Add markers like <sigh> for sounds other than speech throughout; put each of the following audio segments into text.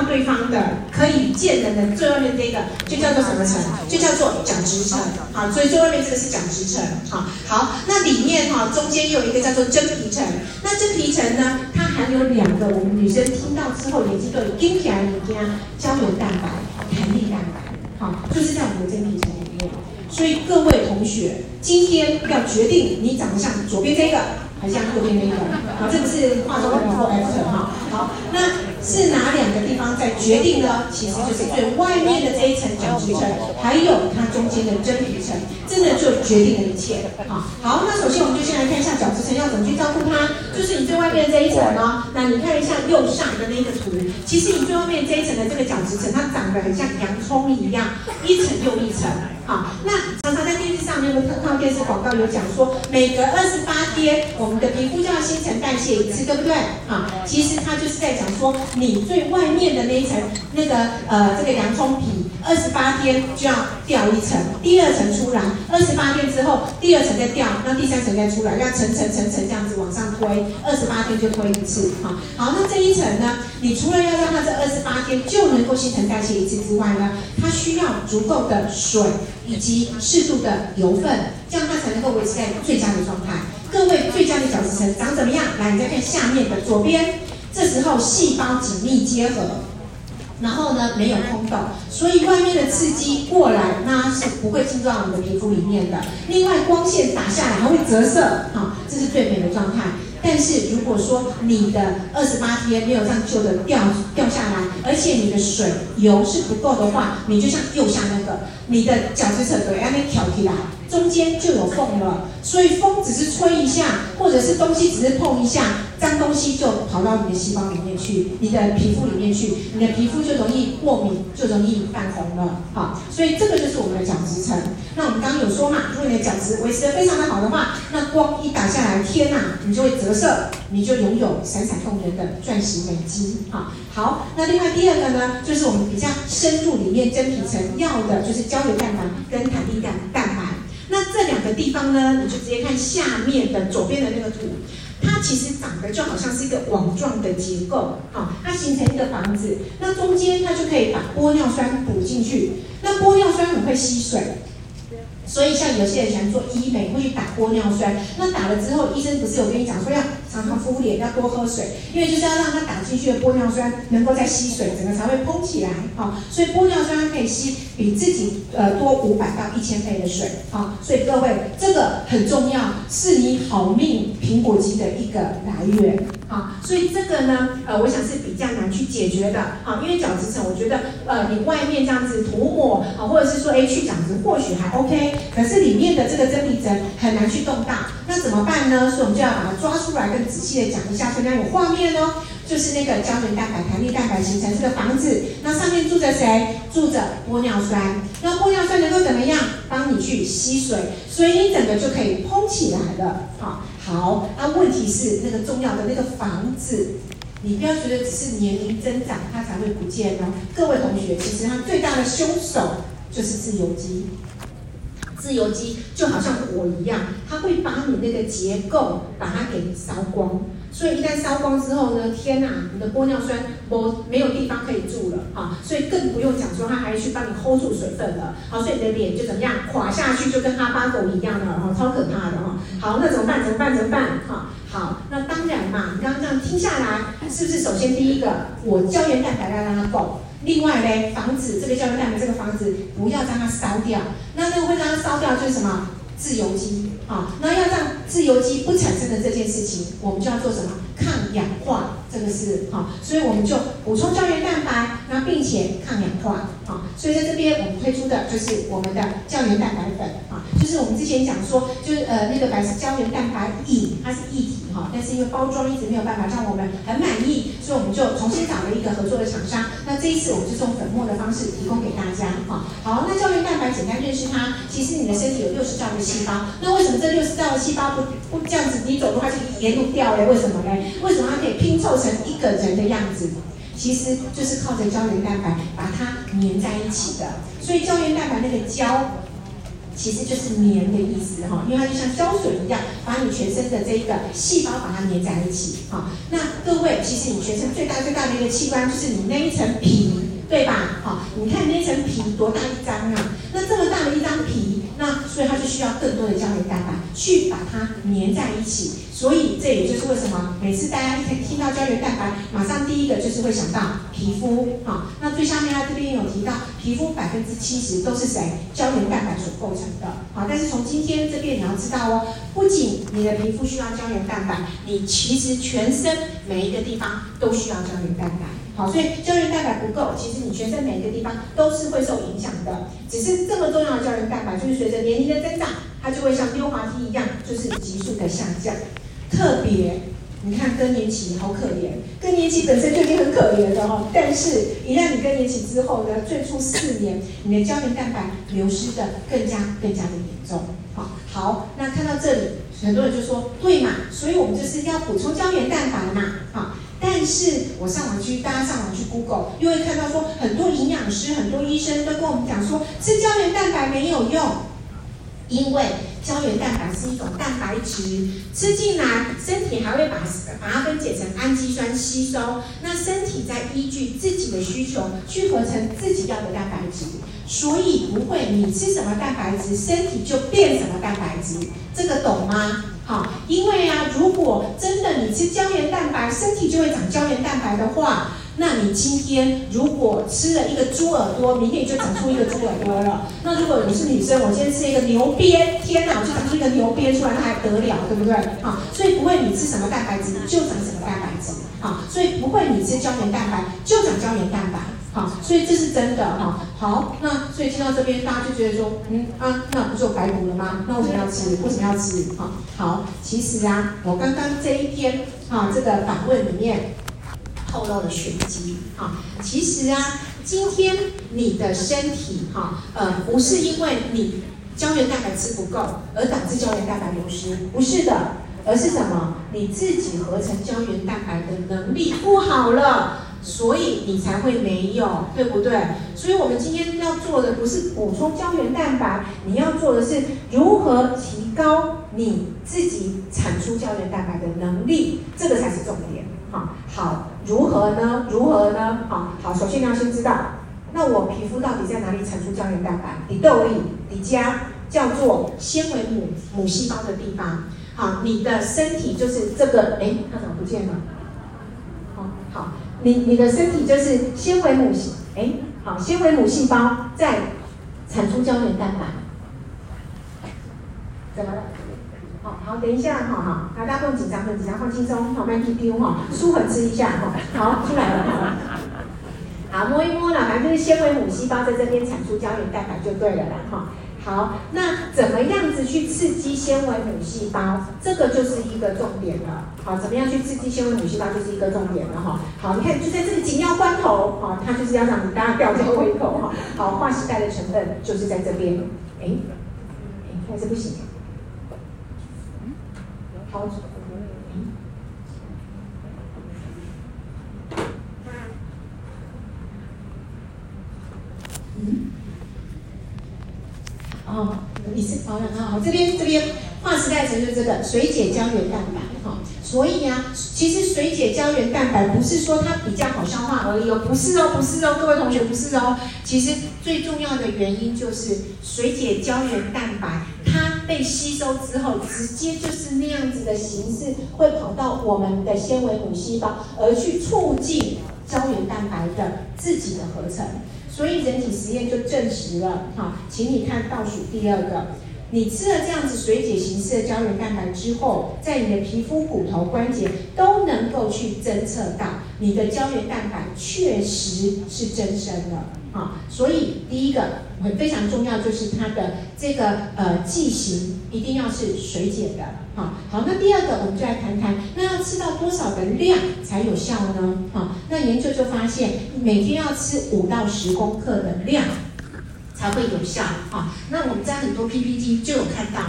到对方的可以见人的最外面这个就叫做什么层？就叫做角质层。好，所以最外面这个是角质层。好，好，那里面哈中间又有一个叫做真皮层。那真皮层呢，它含有两个我们女生听到之后眼睛都有盯起来的物件，胶原蛋白、弹力蛋白。好，就是在我们的真皮层里面。所以各位同学，今天要决定你长得像左边这个。还像右边那个，好，这个是化妆的 before after 哈，好，那是哪两个地方在决定呢？其实就是最外面的这一层角质层，还有它中间的真皮层，真的就决定了一切。好，好，那首先我们就先来看一下角质层要怎么去照顾它，就是你最外面的这一层哦。那你看一下右上的那个图，其实你最外面这一层的这个角质层，它长得很像洋葱一样，一层又一层。好，那常常在电视上，你有没有看到电视广告有讲说，每隔二十八天，我们的皮肤就要新陈代谢一次，对不对？啊，其实它就是在讲说，你最外面的那一层，那个呃这个洋葱皮，二十八天就要掉一层，第二层出来，二十八天之后，第二层再掉，那第三层再出来，要层层层层这样子往上推，二十八天就推一次。好，好，那这一层呢，你除了要让它这二十八天就能够新陈代谢一次之外呢，它需要足够的水。以及适度的油分，这样它才能够维持在最佳的状态。各位，最佳的角质层长怎么样？来，你再看下面的左边，这时候细胞紧密结合，然后呢没有空洞，所以外面的刺激过来，那是不会进入到你的皮肤里面的。另外，光线打下来还会折射，好，这是最美的状态。但是如果说你的二十八天没有让旧的掉掉下来，而且你的水油是不够的话，你就像右下那个，你的角质层对，要那挑起来，中间就有缝了。所以风只是吹一下，或者是东西只是碰一下，脏东西就跑到你的细胞里面去，你的皮肤里面去，你的皮肤就容易过敏，就容易泛红了。好，所以这个就是我们的角质层。那我们刚刚有说嘛，如果你的角质维持的非常的好的话，那光一打下来，天呐，你就会折射，你就拥有闪闪动人的钻石美肌。好，好，那另外第二个呢，就是我们比较深入里面真皮层要的就是胶原蛋白跟弹力蛋白。这两个地方呢，你就直接看下面的左边的那个图，它其实长得就好像是一个网状的结构，好，它形成一个房子，那中间它就可以把玻尿酸补进去，那玻尿酸很会吸水。所以像有些人喜欢做医美，会去打玻尿酸。那打了之后，医生不是有跟你讲说要常常敷脸，要多喝水，因为就是要让它打进去的玻尿酸能够再吸水，整个才会蓬起来。啊，所以玻尿酸可以吸比自己呃多五百到一千倍的水。啊，所以各位这个很重要，是你好命苹果肌的一个来源。啊，所以这个呢，呃，我想是比较难去解决的。啊，因为角质层，我觉得呃你外面这样子涂抹啊，或者是说哎去角质，或许还 OK。可是里面的这个真皮层很难去动大，那怎么办呢？所以我们就要把它抓出来，仔细的讲一下。所以有画面哦，就是那个胶原蛋白、弹力蛋白形成这个房子，那上面住着谁？住着玻尿酸。那玻尿酸能够怎么样？帮你去吸水，所以你整个就可以蓬起来了。好，好。那问题是那个重要的那个房子，你不要觉得只是年龄增长它才会不见哦。各位同学，其实它最大的凶手就是自由基。自由基就好像火一样，它会把你那个结构把它给烧光。所以一旦烧光之后呢，天哪，你的玻尿酸没没有地方可以住了啊！所以更不用讲说它还去帮你 hold 住水分了。好，所以你的脸就怎么样，垮下去就跟哈巴狗一样了，哈，超可怕的哈。好，那怎么办？怎么办？怎么办？哈，好，那当然嘛，你刚刚这样听下来，是不是首先第一个，我胶原蛋白要让它够。另外呢，防止这个胶原蛋白这个房子不要让它烧掉。那那个会让它烧掉就是什么？自由基啊。那要让自由基不产生的这件事情，我们就要做什么？抗氧化。这个是好，所以我们就补充胶原蛋白，那并且抗氧化。好，所以在这边我们推出的就是我们的胶原蛋白粉。啊，就是我们之前讲说，就是呃那个白是胶原蛋白饮，它是液体哈，但是因为包装一直没有办法让我们很满意，所以我们就重新找了一个合作的厂商。那这一次我们就用粉末的方式提供给大家。哈，好，那胶原蛋白简单认识它，其实你的身体有六十兆的细胞，那为什么这六十兆的细胞不不这样子你走的话就沿路掉嘞？为什么嘞？为什么它可以拼凑？成一个人的样子，其实就是靠着胶原蛋白把它粘在一起的。所以胶原蛋白那个胶。其实就是粘的意思哈，因为它就像胶水一样，把你全身的这个细胞把它粘在一起哈。那各位，其实你全身最大最大的一个器官就是你那一层皮，对吧？好，你看那层皮多大一张啊？那这么大的一张皮，那所以它就需要更多的胶原蛋白去把它粘在一起。所以这也就是为什么每次大家一听到胶原蛋白，马上第一个就是会想到皮肤，哈。那最下面它这边有提到，皮肤百分之七十都是谁胶原蛋白所构成的，好。但是从今天这边你要知道哦，不仅你的皮肤需要胶原蛋白，你其实全身每一个地方都需要胶原蛋白，好。所以胶原蛋白不够，其实你全身每一个地方都是会受影响的。只是这么重要的胶原蛋白，就是随着年龄的增长，它就会像溜滑梯一样，就是急速的下降。特别，你看更年期好可怜，更年期本身就已经很可怜了哈，但是一旦你更年期之后呢，最初四年，你的胶原蛋白流失的更加更加的严重。好，好，那看到这里，很多人就说，对嘛，所以我们就是要补充胶原蛋白嘛，好，但是我上网去，大家上网去 Google，又会看到说，很多营养师、很多医生都跟我们讲说，吃胶原蛋白没有用，因为。胶原蛋白是一种蛋白质，吃进来，身体还会把把它分解成氨基酸吸收。那身体再依据自己的需求去合成自己要的蛋白质，所以不会你吃什么蛋白质，身体就变什么蛋白质。这个懂吗？好，因为啊，如果真的你吃胶原蛋白，身体就会长胶原蛋白的话。那你今天如果吃了一个猪耳朵，明天你就长出一个猪耳朵了。<laughs> 那如果你是女生，我今天吃一个牛鞭，天哪，我就长出一个牛鞭出来，那还得了，对不对？啊，所以不会你吃什么蛋白质就长什么蛋白质，啊，所以不会你吃胶原蛋白就长胶原蛋白，好，所以这是真的哈。好，那所以听到这边，大家就觉得说，嗯啊，那不就白补了吗？那为什么要吃？为什么要吃？哈，好，其实啊，我刚刚这一篇啊，这个访问里面。透露的玄机哈，其实啊，今天你的身体哈，呃，不是因为你胶原蛋白吃不够而导致胶原蛋白流失，不是的，而是什么？你自己合成胶原蛋白的能力不好了，所以你才会没有，对不对？所以我们今天要做的不是补充胶原蛋白，你要做的是如何提高你自己产出胶原蛋白的能力，这个才是重点。好，好，如何呢？如何呢？好，好，首先你要先知道，那我皮肤到底在哪里产出胶原蛋白？你豆里，你家叫做纤维母母细胞的地方。好，你的身体就是这个，哎，它怎么不见了？好，好，你你的身体就是纤维母细，哎，好，纤维母细胞在产出胶原蛋白。怎么了？好好，等一下，哈哈，大家不用紧张，不用紧张，放轻松，好，慢点丢哈，舒缓吃一下哈，好，出来了，好，摸一摸了，反正就是纤维母细胞在这边产出胶原蛋白就对了啦，哈，好，那怎么样子去刺激纤维母细胞？这个就是一个重点了，好，怎么样去刺激纤维母细胞就是一个重点了哈，好，你看就在这个紧要关头，好，它就是要让你大家吊这个胃口哈，好，化石带的成分就是在这边，哎，哎，还是不行。好，嗯，哦，你是保养啊？好，这边这边划时代成就这个水解胶原蛋白，哈，所以啊，其实水解胶原蛋白不是说它比较好消化而已哦，不是哦，不是哦，各位同学不是哦，其实最重要的原因就是水解胶原蛋白它。被吸收之后，直接就是那样子的形式，会跑到我们的纤维母细胞，而去促进胶原蛋白的自己的合成。所以人体实验就证实了，哈，请你看倒数第二个，你吃了这样子水解形式的胶原蛋白之后，在你的皮肤、骨头、关节都能够去侦测到你的胶原蛋白确实是增生了。啊，所以第一个很非常重要，就是它的这个呃剂型一定要是水解的。好，好，那第二个我们就来谈谈，那要吃到多少的量才有效呢？好，那研究就发现，每天要吃五到十公克的量才会有效。啊，那我们在很多 PPT 就有看到，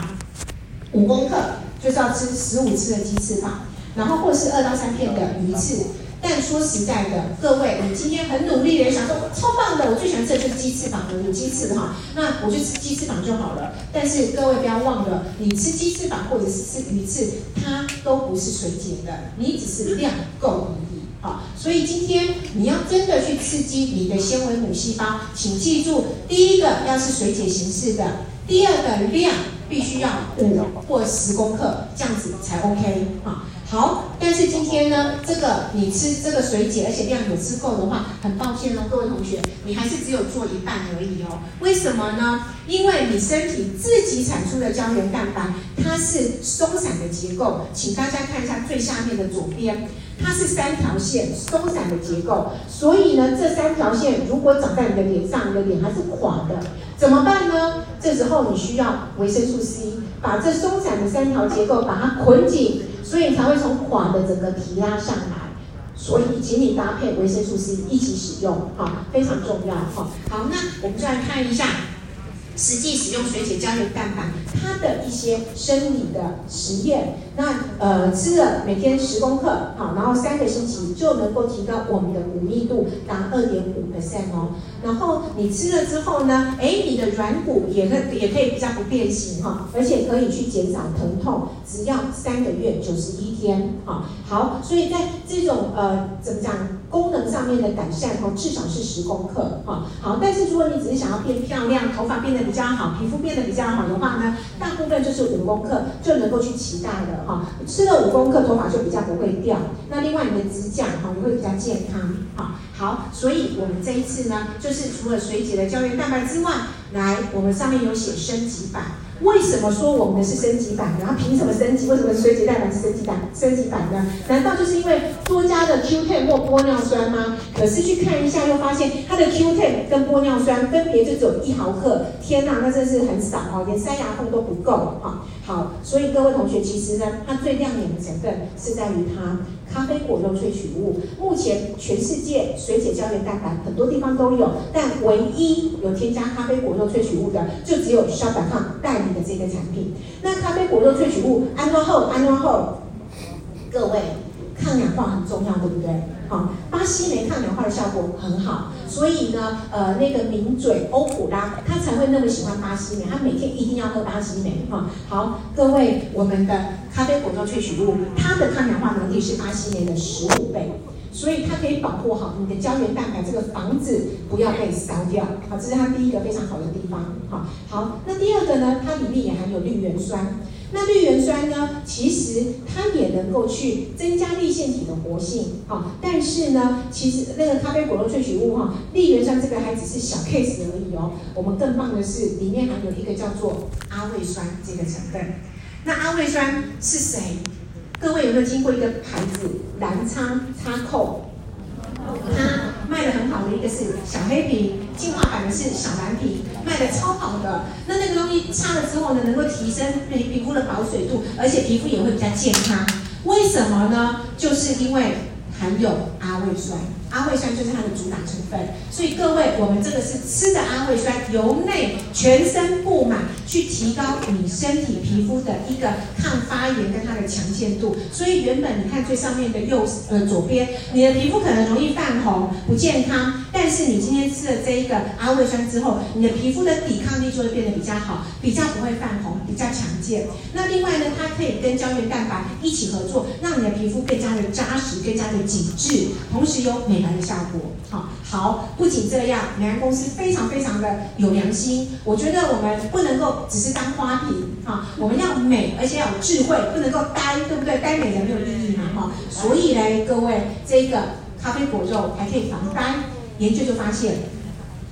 五公克就是要吃十五次的鸡翅膀，然后或是二到三片的鱼翅。但说实在的，各位，你今天很努力的想说超棒的，我最喜欢吃的就是鸡翅膀了，有鸡翅哈，那我就吃鸡翅膀就好了。但是各位不要忘了，你吃鸡翅膀或者是吃鱼翅，它都不是水解的，你只是量够而已。好，所以今天你要真的去刺激你的纤维母细胞，请记住，第一个要是水解形式的，第二个量必须要五或十公克，这样子才 OK 啊。好，但是今天呢，这个你吃这个水解，而且量有吃够的话，很抱歉哦，各位同学，你还是只有做一半而已哦。为什么呢？因为你身体自己产出的胶原蛋白，它是松散的结构，请大家看一下最下面的左边，它是三条线松散的结构，所以呢，这三条线如果长在你的脸上，你的脸还是垮的，怎么办呢？这时候你需要维生素 C，把这松散的三条结构把它捆紧。所以才会从垮的整个提拉上来，所以请你搭配维生素 C 一起使用，哈，非常重要，哈。好，那我们就来看一下。实际使用水解胶原蛋白，它的一些生理的实验，那呃吃了每天十公克，好，然后三个星期就能够提高我们的骨密度达二点五 percent 哦。然后你吃了之后呢，哎，你的软骨也可也可以比较不变形哈，而且可以去减少疼痛，只要三个月九十一天，好，好，所以在这种呃怎么讲？功能上面的改善哦，至少是十公克哈。好，但是如果你只是想要变漂亮，头发变得比较好，皮肤变得比较好的话呢，大部分就是五公克就能够去期待了哈。吃了五公克，头发就比较不会掉。那另外你的指甲哈也会比较健康哈。好，所以我们这一次呢，就是除了水解的胶原蛋白之外，来我们上面有写升级版。为什么说我们的是升级版？然后凭什么升级？为什么水解蛋白是升级版？升级版呢？难道就是因为多加了 Q10 或玻尿酸吗？可是去看一下，又发现它的 Q10 跟玻尿酸分别就只有一毫克。天哪，那真是很少哦，连塞牙缝都不够哈。好，所以各位同学，其实呢，它最亮眼的成分是在于它咖啡果肉萃取物。目前全世界水解胶原蛋白很多地方都有，但唯一有添加咖啡果肉萃取物的，就只有肖百康代理的这个产品。那咖啡果肉萃取物安装后，安装后，各位。抗氧化很重要，对不对？好，巴西莓抗氧化的效果很好，所以呢，呃，那个名嘴欧普拉他才会那么喜欢巴西莓，他每天一定要喝巴西莓。哈，好，各位，我们的咖啡果肉萃取物，它的抗氧化能力是巴西莓的十五倍，所以它可以保护好你的胶原蛋白这个房子不要被烧掉。好，这是它第一个非常好的地方。好，好，那第二个呢，它里面也含有绿原酸。那绿原酸呢？其实它也能够去增加立腺体的活性，哈。但是呢，其实那个咖啡果肉萃取物哈，绿原酸这个还只是小 case 而已哦。我们更棒的是，里面含有一个叫做阿魏酸这个成分。那阿魏酸是谁？各位有没有听过一个牌子蓝叉叉扣？它卖的很好的一个是小黑瓶，进化版的是小蓝瓶，卖的超好的。那那个东西擦了之后呢，能够提升皮皮肤的保水度，而且皮肤也会比较健康。为什么呢？就是因为含有阿魏酸。阿魏酸就是它的主打成分，所以各位，我们这个是吃的阿魏酸，由内全身布满，去提高你身体皮肤的一个抗发炎跟它的强健度。所以原本你看最上面的右呃左边，你的皮肤可能容易泛红，不健康。但是你今天吃了这一个阿魏酸之后，你的皮肤的抵抗就会变得比较好，比较不会泛红，比较强健。那另外呢，它可以跟胶原蛋白一起合作，让你的皮肤更加的扎实，更加的紧致，同时有美白。的效果，好，好，不仅这样，美安公司非常非常的有良心。我觉得我们不能够只是当花瓶，哈，我们要美，而且要有智慧，不能够呆，对不对？呆美人没有意义嘛，哈。所以呢，各位，这个咖啡果肉还可以防呆。研究就发现。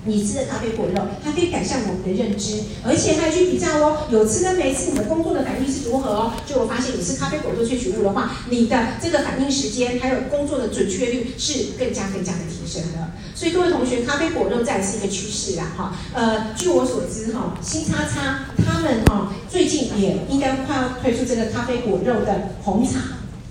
你吃的咖啡果肉，它可以改善我们的认知，而且还去比较哦，有吃跟没吃，你的工作的反应是如何哦？就我发现，你吃咖啡果肉萃取物的话，你的这个反应时间还有工作的准确率是更加更加的提升的。所以各位同学，咖啡果肉再是一个趋势啦，哈。呃，据我所知哈，新叉叉他们哈最近也应该快要推出这个咖啡果肉的红茶。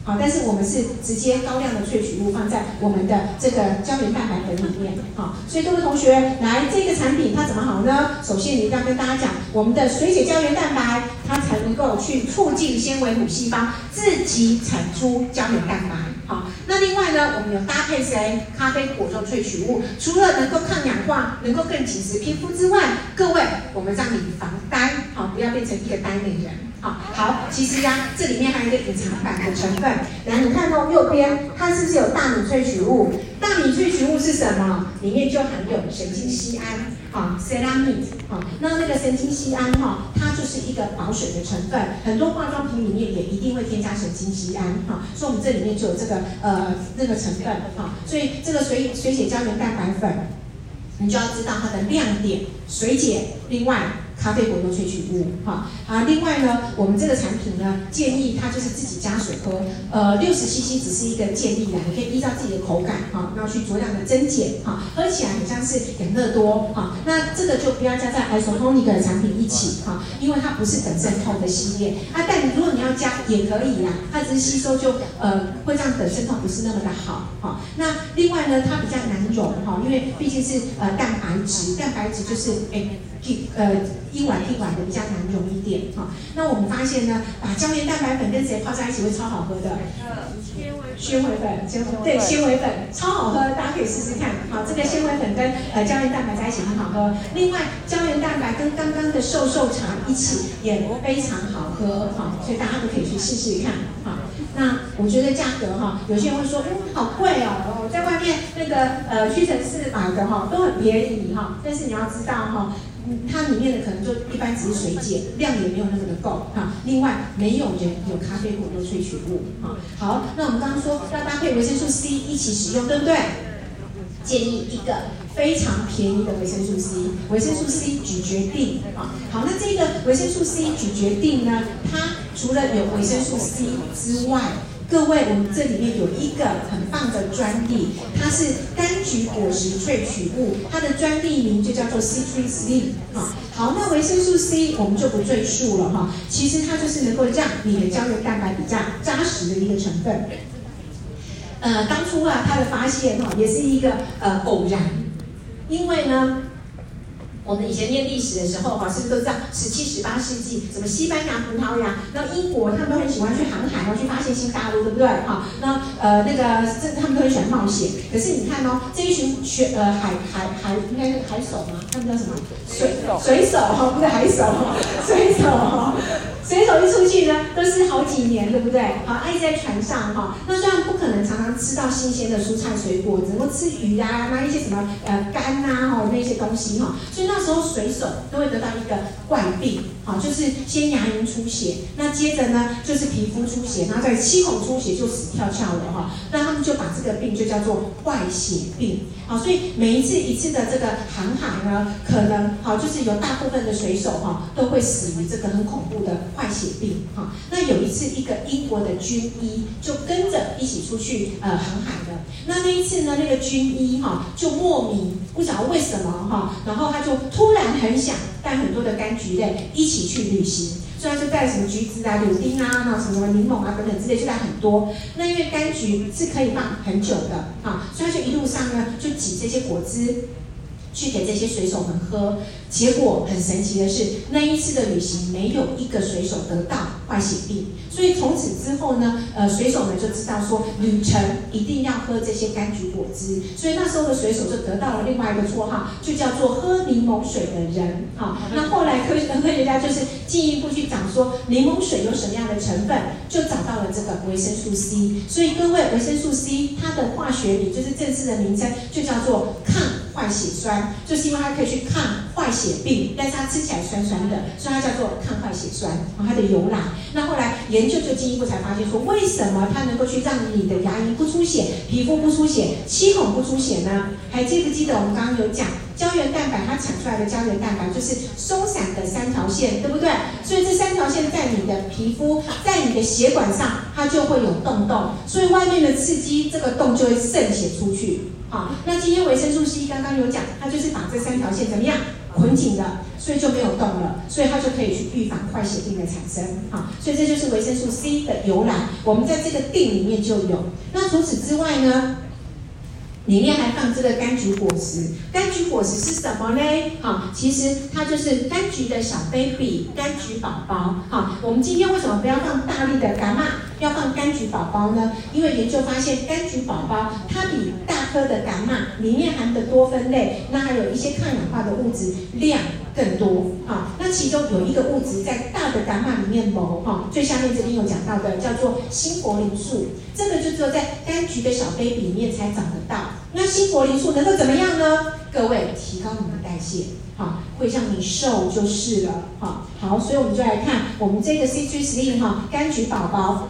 好，但是我们是直接高量的萃取物放在我们的这个胶原蛋白粉里面，好，所以各位同学，来这个产品它怎么好呢？首先你一定要跟大家讲，我们的水解胶原蛋白，它才能够去促进纤维母细胞自己产出胶原蛋白。好，那另外呢，我们有搭配谁？咖啡果肉萃取物，除了能够抗氧化、能够更紧实皮肤之外，各位，我们让你防呆，好，不要变成一个呆美人。好，好，其实呀，这里面还有一个隐藏版的成分。来，你看到右边，它是不是有大米萃取物？大米萃取物是什么？里面就含有神经酰胺，啊，ceramide，啊，那那个神经酰胺哈，它就是一个保水的成分。很多化妆品里面也一定会添加神经酰胺，哈，所以我们这里面就有这个呃那个成分，哈，所以这个水水解胶原蛋白粉，你就要知道它的亮点，水解，另外。咖啡果油萃取物，哈，好，另外呢，我们这个产品呢，建议它就是自己加水喝，呃，六十 CC 只是一个建议啦，你可以依照自己的口感，哈，然后去酌量的增减，哈，喝起来很像是养乐多，哈，那这个就不要加在 isotonic 的产品一起，哈，因为它不是等渗透的系列，啊，但如果你要加也可以呀，它只是吸收就呃会让等渗透不是那么的好，哈，那另外呢，它比较难溶，哈，因为毕竟是呃蛋白质，蛋白质就是哎。呃，一碗一碗的比较难溶一点哈。那我们发现呢，把胶原蛋白粉跟谁泡在一起会超好喝的？纤维粉，纤维粉，对，纤维粉超好喝，大家可以试试看。好，这个纤维粉跟呃胶原蛋白在一起很好喝。另外，胶原蛋白跟刚刚的瘦瘦茶一起也非常好喝哈，所以大家都可以去试试看哈。那我觉得价格哈，有些人会说，嗯，好贵哦，我在外面那个呃屈臣氏买的哈都很便宜哈，但是你要知道哈。它里面的可能就一般只是水解，量也没有那么的够哈。另外，没有人有咖啡果的萃取物哈。好，那我们刚刚说要搭配维生素 C 一起使用，对不对？建议一个非常便宜的维生素 C，维生素 C 咀嚼定啊。好，那这个维生素 C 咀嚼定呢，它除了有维生素 C 之外，各位，我们这里面有一个很棒的专利，它是柑橘果实萃取物，它的专利名就叫做 Citrus Leaf。哈，好，那维生素 C 我们就不赘述了哈。其实它就是能够让你的胶原蛋白比较扎实的一个成分。呃，当初啊，它的发现哈也是一个呃偶然，因为呢。我们以前念历史的时候，哈，是不是都知道十七、十八世纪，什么西班牙、葡萄牙，那英国，他们都很喜欢去航海，然后去发现新大陆，对不对？哈，那呃，那个这他们都很喜欢冒险。可是你看哦，这一群学呃海海海应该是海手吗？他们叫什么？水水手哈，不是海手，水手哈。水手一出去呢，都是好几年，对不对？好，一直在船上哈。那虽然不可能常常吃到新鲜的蔬菜水果，只能够吃鱼啊，那一些什么呃肝呐哈那些东西哈。所以那时候水手都会得到一个怪病，好，就是先牙龈出血，那接着呢就是皮肤出血，然后在七孔出血就死翘翘了哈。那他们就把这个病就叫做坏血病。好，所以每一次一次的这个航海呢，可能好就是有大部分的水手哈都会死于这个很恐怖的坏血病哈。那有一次一个英国的军医就跟着一起出去呃航海的，那那一次呢那个军医哈就莫名不晓得为什么哈，然后他就突然很想带很多的柑橘类一起去旅行。所以他就带什么橘子啊、柳丁啊、那什么柠檬啊等等之类，就带很多。那因为柑橘是可以放很久的啊，所以他就一路上呢就挤这些果汁。去给这些水手们喝，结果很神奇的是，那一次的旅行没有一个水手得到坏血病，所以从此之后呢，呃，水手们就知道说，旅程一定要喝这些柑橘果汁，所以那时候的水手就得到了另外一个绰号，就叫做喝柠檬水的人。好，那后来科学科学家就是进一步去讲说，柠檬水有什么样的成分，就找到了这个维生素 C。所以各位，维生素 C 它的化学名就是正式的名称，就叫做抗。坏血酸就是因为它可以去抗坏血病，但是它吃起来酸酸的，所以它叫做抗坏血酸。它的由来，那后来研究就进一步才发现说，为什么它能够去让你的牙龈不出血、皮肤不出血、七孔不出血呢？还记不记得我们刚刚有讲胶原蛋白它产出来的胶原蛋白就是松散的三条线，对不对？所以这三条线在你的皮肤、在你的血管上，它就会有洞洞，所以外面的刺激，这个洞就会渗血出去。好，那今天维生素 C 刚刚有讲，它就是把这三条线怎么样捆紧了，所以就没有动了，所以它就可以去预防坏血病的产生。好，所以这就是维生素 C 的由来，我们在这个定里面就有。那除此之外呢，里面还放这个柑橘果实。柑橘果实是什么呢？哈，其实它就是柑橘的小 baby，柑橘宝宝。哈，我们今天为什么不要放大力的伽马，要放柑橘宝宝呢？因为研究发现，柑橘宝宝它比大颗的伽马里面含的多酚类，那还有一些抗氧化的物质量更多。哈，那其中有一个物质在大的伽马里面谋。哈，最下面这边有讲到的，叫做新活灵素。这个就只有在柑橘的小 baby 里面才找得到。那新活灵素能够怎么样呢？各位，提高你的代谢，哈，会让你瘦就是了，哈。好，所以我们就来看我们这个 C G Slim 哈，柑橘宝宝。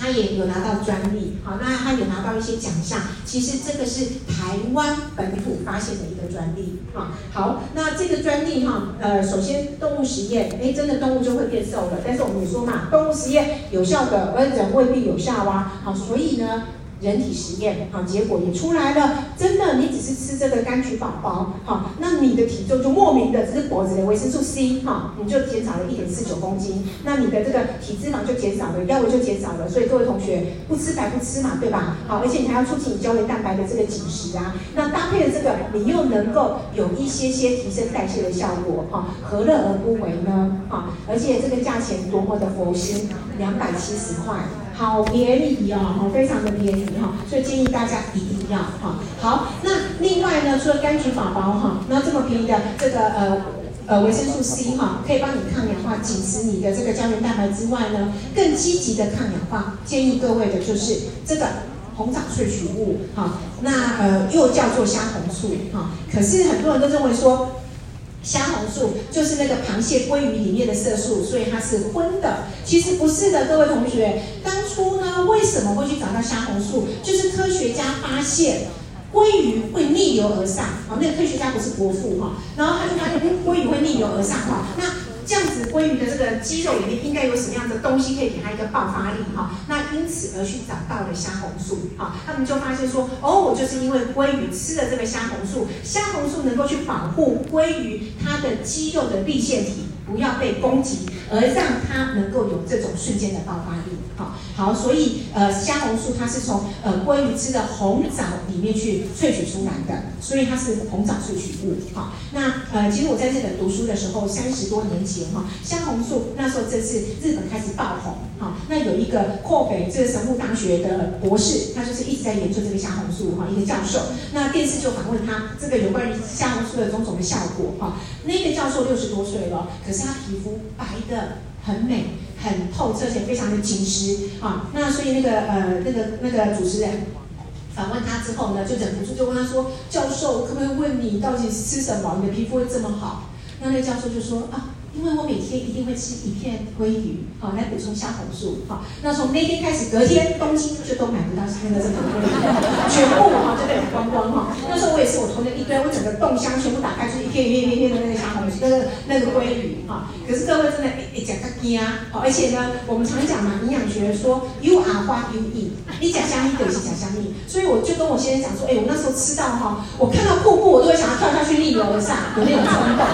他也有拿到专利，好，那他也拿到一些奖项。其实这个是台湾本土发现的一个专利，哈。好，那这个专利哈，呃，首先动物实验，哎，真的动物就会变瘦了。但是我们也说嘛，动物实验有效的，而人未必有效啊。好，所以呢。人体实验，好，结果也出来了。真的，你只是吃这个柑橘宝宝，好，那你的体重就莫名的，只是脖子的维生素 C，哈，你就减少了一点四九公斤。那你的这个体脂肪就减少了，腰围就减少了。所以各位同学，不吃白不吃嘛，对吧？好，而且你还要促进你胶原蛋白的这个紧实啊。那搭配的这个，你又能够有一些些提升代谢的效果，哈，何乐而不为呢？哈，而且这个价钱多么的佛心，两百七十块。好便宜哦，好，非常的便宜哈，所以建议大家一定要哈。好，那另外呢，除了柑橘宝宝哈，那这么便宜的这个呃呃维生素 C 哈，可以帮你抗氧化、紧实你的这个胶原蛋白之外呢，更积极的抗氧化，建议各位的就是这个红枣萃取物哈，那呃又叫做虾红素哈，可是很多人都认为说。虾红素就是那个螃蟹、鲑鱼里面的色素，所以它是荤的。其实不是的，各位同学，当初呢为什么会去找到虾红素？就是科学家发现鲑鱼会逆流而上，啊，那个科学家不是伯父哈，然后他就发现鲑鱼会逆流而上哈，那。这样子鲑鱼的这个肌肉里面应该有什么样的东西可以给它一个爆发力哈？那因此而去找到了虾红素哈，他们就发现说，哦，就是因为鲑鱼吃了这个虾红素，虾红素能够去保护鲑鱼它的肌肉的立腺体不要被攻击，而让它能够有这种瞬间的爆发力。好，好，所以呃，虾红素它是从呃鲑鱼吃的红枣里面去萃取出来的，所以它是红枣萃取物。好，那呃，其实我在日本读书的时候，三十多年前哈，虾红素那时候这是日本开始爆红。好，那有一个阔北这个神户大学的博士，他就是一直在研究这个虾红素哈，一个教授。那电视就访问他这个有关于虾红素的种种的效果哈。那个教授六十多岁了，可是他皮肤白的很美。很透彻，且非常的紧实啊。那所以那个呃那个那个主持人访问他之后呢，就忍不住就问他说：“教授，可不可以问你到底吃什么，你的皮肤会这么好？”那那个教授就说：“啊。”因为我每天一定会吃一片鲑鱼，好来补充虾红素，好。那从那天开始，隔天东京就都买不到新的这个鲑鱼，全部哈就被我光光哈。那时候我也是，我囤了一堆，我整个冻箱全部打开，就一片一片一片的那个虾红素，那个那个鲑鱼哈。可是各位真的一讲个惊啊，好，而且呢，我们常讲嘛，营养学说 you are what you eat，你假香蜜就是假香蜜，所以我就跟我先生讲说，哎，我那时候吃到哈，我看到瀑布，我都会想要跳下去逆流而上，有那种冲动，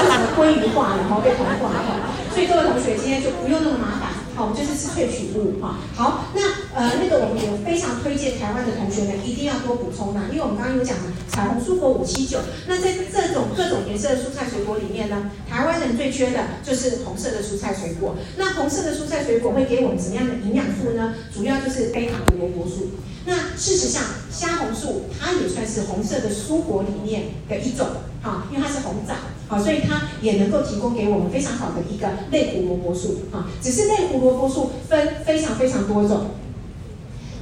就整个鲑鱼化了哈。被同化哈，所以各位同学今天就不用那么麻烦，好，我们就是吃萃取物哈。好，那呃那个我们有非常推荐台湾的同学们一定要多补充呐，因为我们刚刚有讲了彩虹蔬果五七九，那在这种各种颜色的蔬菜水果里面呢，台湾人最缺的就是红色的蔬菜水果。那红色的蔬菜水果会给我们什么样的营养素呢？主要就是贝塔胡萝卜素。那事实上，虾红素它也算是红色的蔬果里面的一种，哈，因为它是红枣，好，所以它也能够提供给我们非常好的一个类胡萝卜素，啊。只是类胡萝卜素分非常非常多种。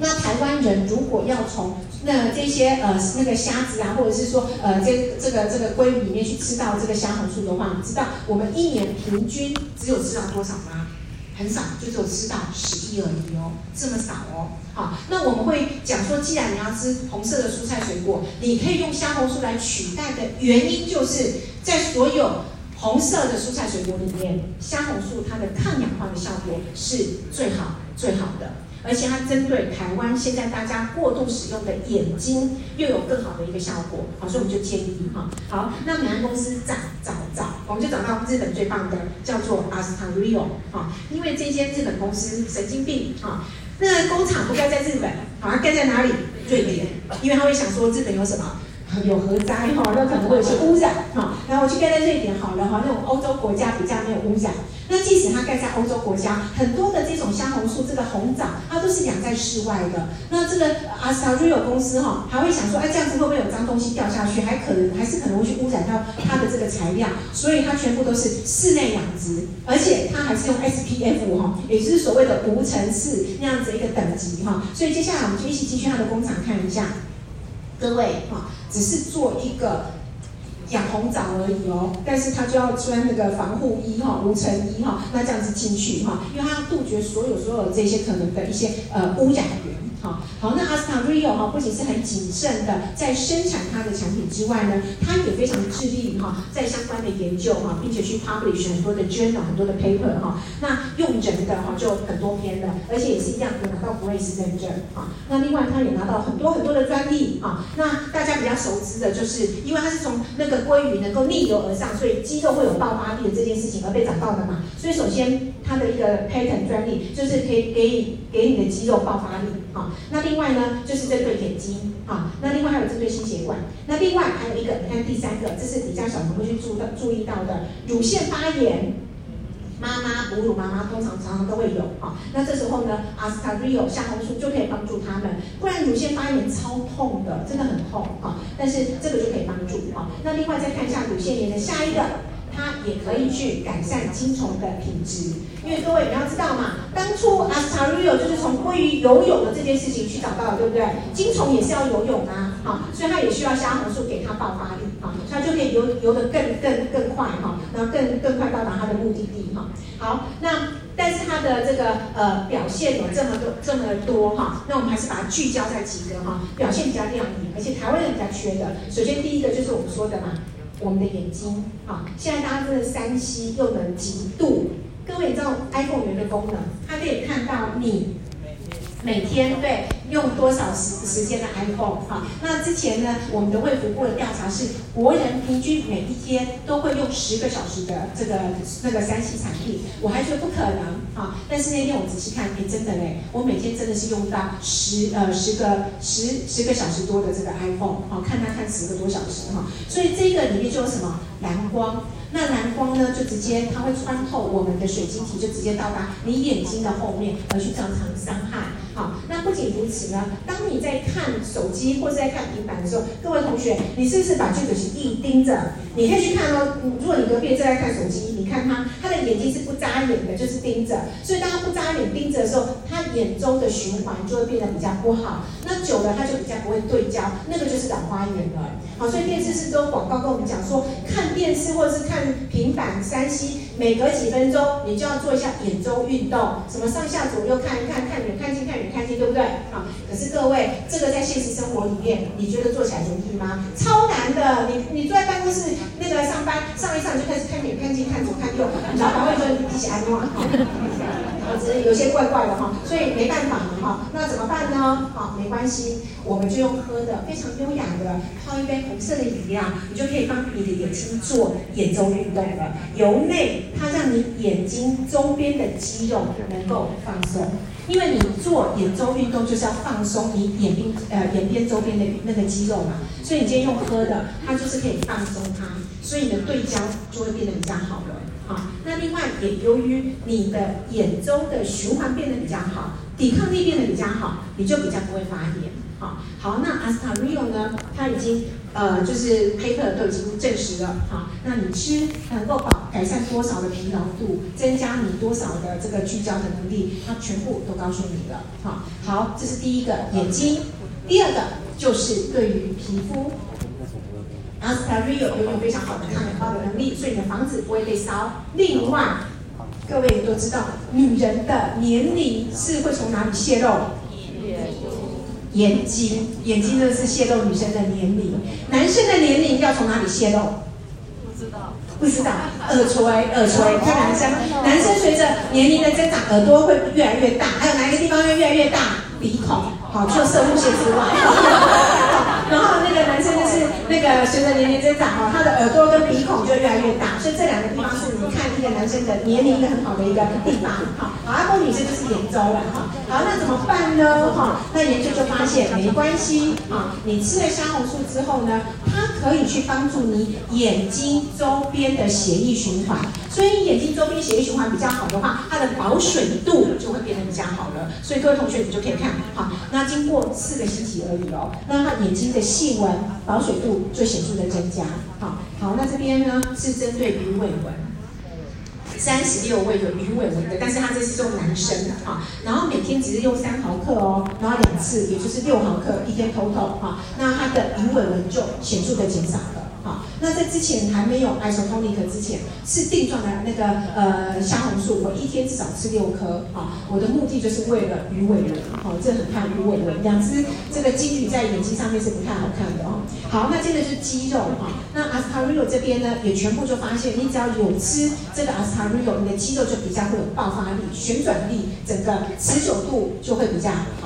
那台湾人如果要从那这些呃那个虾子啊，或者是说呃这这个这个鲑鱼里面去吃到这个虾红素的话，你知道我们一年平均只有吃到多少吗？很少，就只有吃到十一而已哦，这么少哦。好，那我们会讲说，既然你要吃红色的蔬菜水果，你可以用虾红素来取代的原因，就是在所有红色的蔬菜水果里面，虾红素它的抗氧化的效果是最好最好的。而且它针对台湾现在大家过度使用的眼睛，又有更好的一个效果，好，所以我们就建议哈。好，那美安公司找找找，我们就找到日本最棒的，叫做 Astario 哈，因为这些日本公司神经病啊，那工厂不该在日本，好，该在哪里？瑞典，因为他会想说日本有什么？有核灾哈，那可能会有些污染哈，然后我去盖在瑞典好了哈，那种欧洲国家比较没有污染。那即使它盖在欧洲国家，很多的这种虾红素，这个红枣它都是养在室外的。那这个阿斯塔瑞欧公司哈，还会想说，哎，这样子会不会有脏东西掉下去？还可能还是可能会去污染到它的这个材料，所以它全部都是室内养殖，而且它还是用 SPF 哈，也就是所谓的无尘室那样子一个等级哈。所以接下来我们就一起进去它的工厂看一下。各位哈，只是做一个养红枣而已哦，但是他就要穿那个防护衣哈，无尘衣哈，那这样子进去哈，因为他要杜绝所有所有这些可能的一些呃污染源。好，好，那阿斯塔 Rio 哈不仅是很谨慎的在生产它的产品之外呢，它也非常致力哈在相关的研究哈，并且去 publish 很多的 journal 很多的 paper 哈。那用人的哈就很多篇的，而且也是一样有拿到 Grace 认证啊。那另外它也拿到很多很多的专利啊。那大家比较熟知的就是，因为它是从那个鲑鱼能够逆流而上，所以肌肉会有爆发力的这件事情而被找到的嘛。所以首先它的一个 patent 专利就是可以给给你的肌肉爆发力啊。那另外呢，就是针对眼睛啊，那另外还有针对心血管，那另外还有一个，你看第三个，这是比较小朋友会去注到注意到的，乳腺发炎，妈妈哺乳妈妈通常常常都会有啊，那这时候呢，阿斯塔瑞欧虾红素就可以帮助他们，不然乳腺发炎超痛的，真的很痛啊，但是这个就可以帮助啊，那另外再看一下乳腺炎的下一个。它也可以去改善精虫的品质，因为各位你要知道嘛，当初阿斯塔瑞就是从关于游泳的这件事情去找到的，对不对？精虫也是要游泳啊，好，所以它也需要虾红素给它爆发力，好，它就可以游游得更更更快哈，然后更更快到达它的目的地哈。好，那但是它的这个呃表现有这么多这么多哈，那我们还是把它聚焦在几个哈，表现比较亮眼，而且台湾人比较缺的。首先第一个就是我们说的嘛。我们的眼睛，啊，现在大家真的三 C 又能极度，各位你知道 iPhone 有的功能，它可以看到你每天对用多少时时间的 iPhone，哈，那之前呢，我们的卫福部的调查是，国人平均每一天都会用十个小时的这个那个三 C 产品，我还觉得不可能。啊！但是那天我仔细看，哎，真的嘞，我每天真的是用到十呃十个十十个小时多的这个 iPhone，啊，看它看十个多小时哈。所以这个里面就有什么蓝光，那蓝光呢就直接它会穿透我们的水晶体，就直接到达你眼睛的后面而去造成伤害。好，那不仅如此呢，当你在看手机或者在看平板的时候，各位同学，你是不是把这个是一盯着？你可以去看哦。如果你隔壁正在看手机，你看他，他的眼睛是不眨眼的，就是盯着。所以当他不眨眼盯着的时候，他眼周的循环就会变得比较不好。那久了他就比较不会对焦，那个就是老花眼了。好，所以电视是都广告跟我们讲说，看电视或者是看平板、三 C，每隔几分钟你就要做一下眼周运动，什么上下左右看一看，看远看近看远看近，对不对？好，可是各位，这个在现实生活里面，你觉得做起来容易吗？超难的。你你坐在办公室那个上班，上一上就开始看远看近看左看右，老板会说你一起安诺。我只是有些怪怪的哈，所以没办法了哈，那怎么办呢？好，没关系，我们就用喝的，非常优雅的泡一杯红色的饮料，你就可以帮你的眼睛做眼周运动了。由内，它让你眼睛周边的肌肉能够放松，因为你做眼周运动就是要放松你眼边呃眼边周边的那个肌肉嘛，所以你今天用喝的，它就是可以放松它，所以你的对焦就会变得比较好了。好，那另外也由于你的眼周的循环变得比较好，抵抗力变得比较好，你就比较不会发炎。好，好，那阿斯塔瑞欧呢？它已经呃就是 paper 都已经证实了。好，那你吃能够保改善多少的疲劳度，增加你多少的这个聚焦的能力，它全部都告诉你了。好，好，这是第一个眼睛，第二个就是对于皮肤。阿斯塔瑞欧拥有非常好的抗氧化所以你的房子不会被烧。另外，各位也都知道，女人的年龄是会从哪里泄露？眼睛，眼睛呢是泄露女生的年龄。男生的年龄要从哪里泄露？不知道，不知道。耳垂，耳垂，看男生，男生随着年龄的增长，耳朵会越来越大。还有哪一个地方会越来越大？鼻孔。好，除了射物线之外。<laughs> <laughs> 然后那个男生就是。那个随着年龄增长哦，他的耳朵跟鼻孔就越来越大，所以这两个地方是你看一个男生的年龄一个很好的一个地方。好，阿公女生就是眼周了哈。好，那怎么办呢？哈，那研究就发现没关系啊，你吃了虾红素之后呢，它可以去帮助你眼睛周边的血液循环。所以眼睛周边血液循环比较好的话，它的保水度就会变得比较好了。所以各位同学你就可以看，好，那经过四个星期而已哦，那他眼睛的细纹保水度最显著的增加。好，好，那这边呢是针对鱼尾纹，三十六位有鱼尾纹的，但是他这是做男生的哈，然后每天只是用三毫克哦，然后两次，也就是六毫克一天偷偷哈，那他的鱼尾纹就显著的减少了。好，那在之前还没有 isotonic 之前，是定状的那个呃虾红素，我一天至少吃六颗。好，我的目的就是为了鱼尾纹。好，这很看鱼尾纹，两只这个金鱼在眼睛上面是不太好看的哦。好，那接着是肌肉哈，那 Aspario 这边呢，也全部就发现，你只要有吃这个 Aspario，你的肌肉就比较会有爆发力、旋转力，整个持久度就会比较好。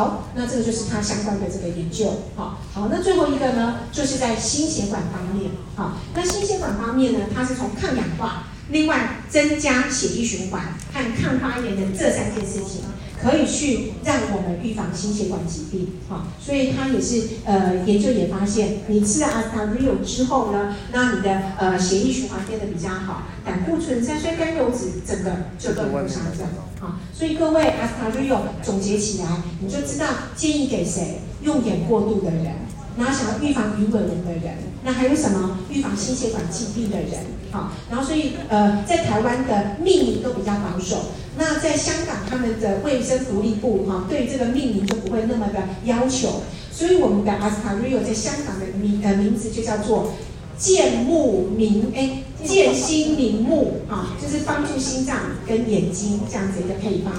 好。那这个就是它相关的这个研究。好，好，那最后一个呢，就是在心血管方面。好，那心血管方面呢，它是从抗氧化，另外增加血液循环和抗发炎的这三件事情。可以去让我们预防心血管疾病，哈，所以他也是呃研究也发现，你吃了阿斯塔瑞欧之后呢，那你的呃血液循环变得比较好，胆固醇、三酸甘油脂整个就都会下降，哈，所以各位阿斯塔瑞欧总结起来，你就知道建议给谁用眼过度的人。然后想要预防鱼尾纹的人，那还有什么预防心血管疾病的人？好，然后所以呃，在台湾的命名都比较保守。那在香港，他们的卫生福利部哈，对这个命名就不会那么的要求。所以我们的阿斯卡瑞尔在香港的名呃名字就叫做健目明哎健心明目啊，就是帮助心脏跟眼睛这样子一个配方。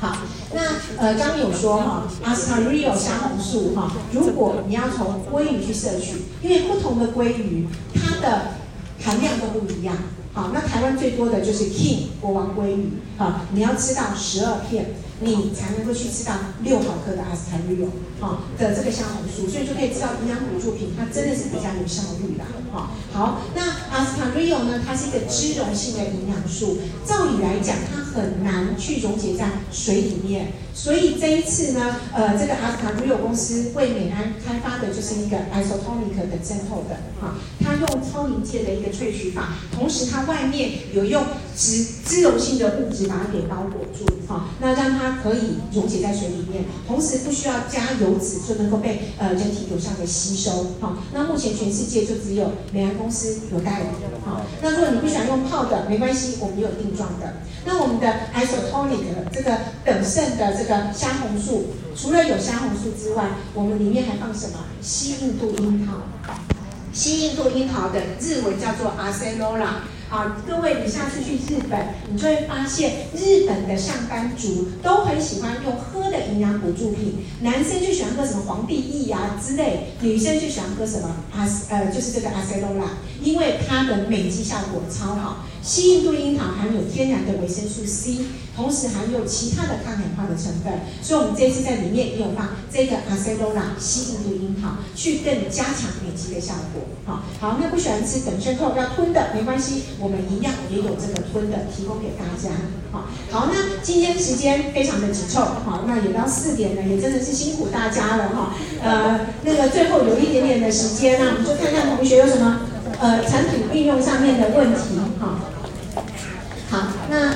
好，那呃，刚刚有说哈，Astareo 虾红素哈，如果你要从鲑鱼去摄取，因为不同的鲑鱼它的含量都不一样。好，那台湾最多的就是 King 国王鲑鱼，好，你要吃到十二片。你才能够去吃到六毫克的阿斯泰瑞欧，哈的这个虾红素，所以就可以知道营养补助品它真的是比较有效率的，哈。好，那阿斯泰瑞欧呢，它是一个脂溶性的营养素，照理来讲，它很难去溶解在水里面，所以这一次呢，呃，这个阿斯泰瑞欧公司为美安开发的就是一个 isotonic 的增厚的，哈，它用超临界的一个萃取法，同时它外面有用脂脂溶性的物质把它给包裹住，哈，那让它。可以溶解在水里面，同时不需要加油脂就能够被呃人体有效的吸收。好，那目前全世界就只有美安公司有代理。好，那如果你不喜欢用泡的，没关系，我们也有定状的。那我们的 isotonic 这个等渗的这个虾红素，除了有虾红素之外，我们里面还放什么？西印度樱桃。西印度樱桃的日文叫做 a r s e n o l a。好，各位，你下次去日本，你就会发现日本的上班族都很喜欢用喝的营养补助品。男生就喜欢喝什么皇帝益啊之类，女生就喜欢喝什么阿呃，就是这个阿塞罗拉，因为它的美肌效果超好。西印度樱桃含有天然的维生素 C，同时含有其他的抗氧化的成分，所以我们这次在里面也有放这个阿塞罗拉西印度樱桃，去更加强免疫的效果。好，好，那不喜欢吃等渗透要吞的没关系，我们一样也有这个吞的提供给大家。好，好，那今天时间非常的紧凑，好，那也到四点了，也真的是辛苦大家了哈。呃，那个最后有一点点的时间，那我们就看看同学有什么呃产品运用上面的问题哈。好，那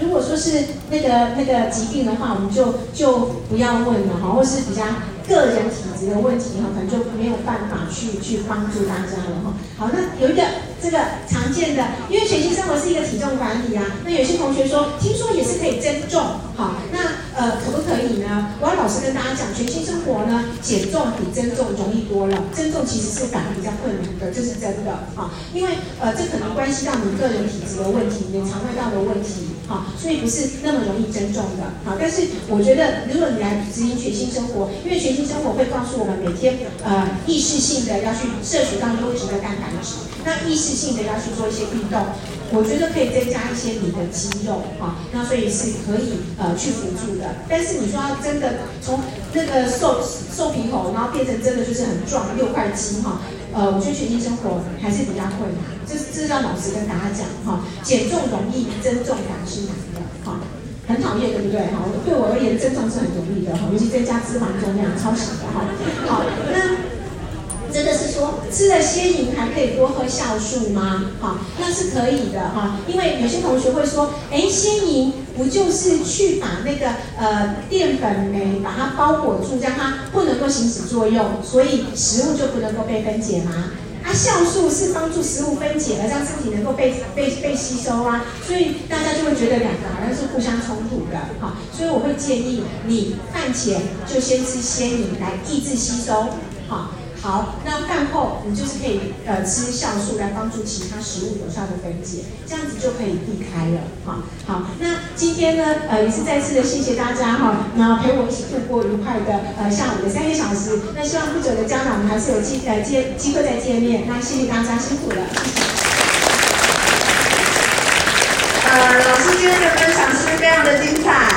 如果说是那个那个疾病的话，我们就就不要问了哈，或是比较个人体质的问题哈，可能就没有办法去去帮助大家了哈。好，那有一个这个常见的，因为全新生活是一个体重管理啊，那有些同学说，听说也是可以增重，好，那。呃，可不可以呢？我要老实跟大家讲，全新生活呢，减重比增重容易多了。增重其实是反而比较困难的，这是真的啊。因为呃，这可能关系到你个人体质的问题，你肠胃道的问题，哈，所以不是那么容易增重的。好，但是我觉得，如果你来执行全新生活，因为全新生活会告诉我们每天呃意识性的要去摄取到优质的蛋白质，那意识性的要去做一些运动。我觉得可以增加一些你的肌肉，哈，那所以是可以呃去辅助的。但是你说要真的从那个瘦瘦皮猴，然后变成真的就是很壮六块肌哈。呃，我觉得全新生活还是比较困难，这这是要老师跟大家讲哈。减重容易，增重难是难的哈，很讨厌对不对哈？对我而言，增重是很容易的哈，尤其增加脂肪重量超喜的哈。好，那。真的是说吃了鲜饮还可以多喝酵素吗？好，那是可以的哈，因为有些同学会说，哎，鲜饮不就是去把那个呃淀粉酶把它包裹住，让它不能够行使作用，所以食物就不能够被分解吗？啊，酵素是帮助食物分解而，让身体能够被被被吸收啊，所以大家就会觉得两个好像是互相冲突的，好，所以我会建议你饭前就先吃鲜饮来抑制吸收，好。好，那饭后你就是可以呃吃酵素来帮助其他食物有效的分解，这样子就可以避开了。哈，好，那今天呢呃也是再次的谢谢大家哈，那陪我一起度过愉快的呃下午的三个小时。那希望不久的将来我们还是有机呃见机会再见面。那谢谢大家辛苦了。谢谢呃，老师今天的分享是非常的精彩。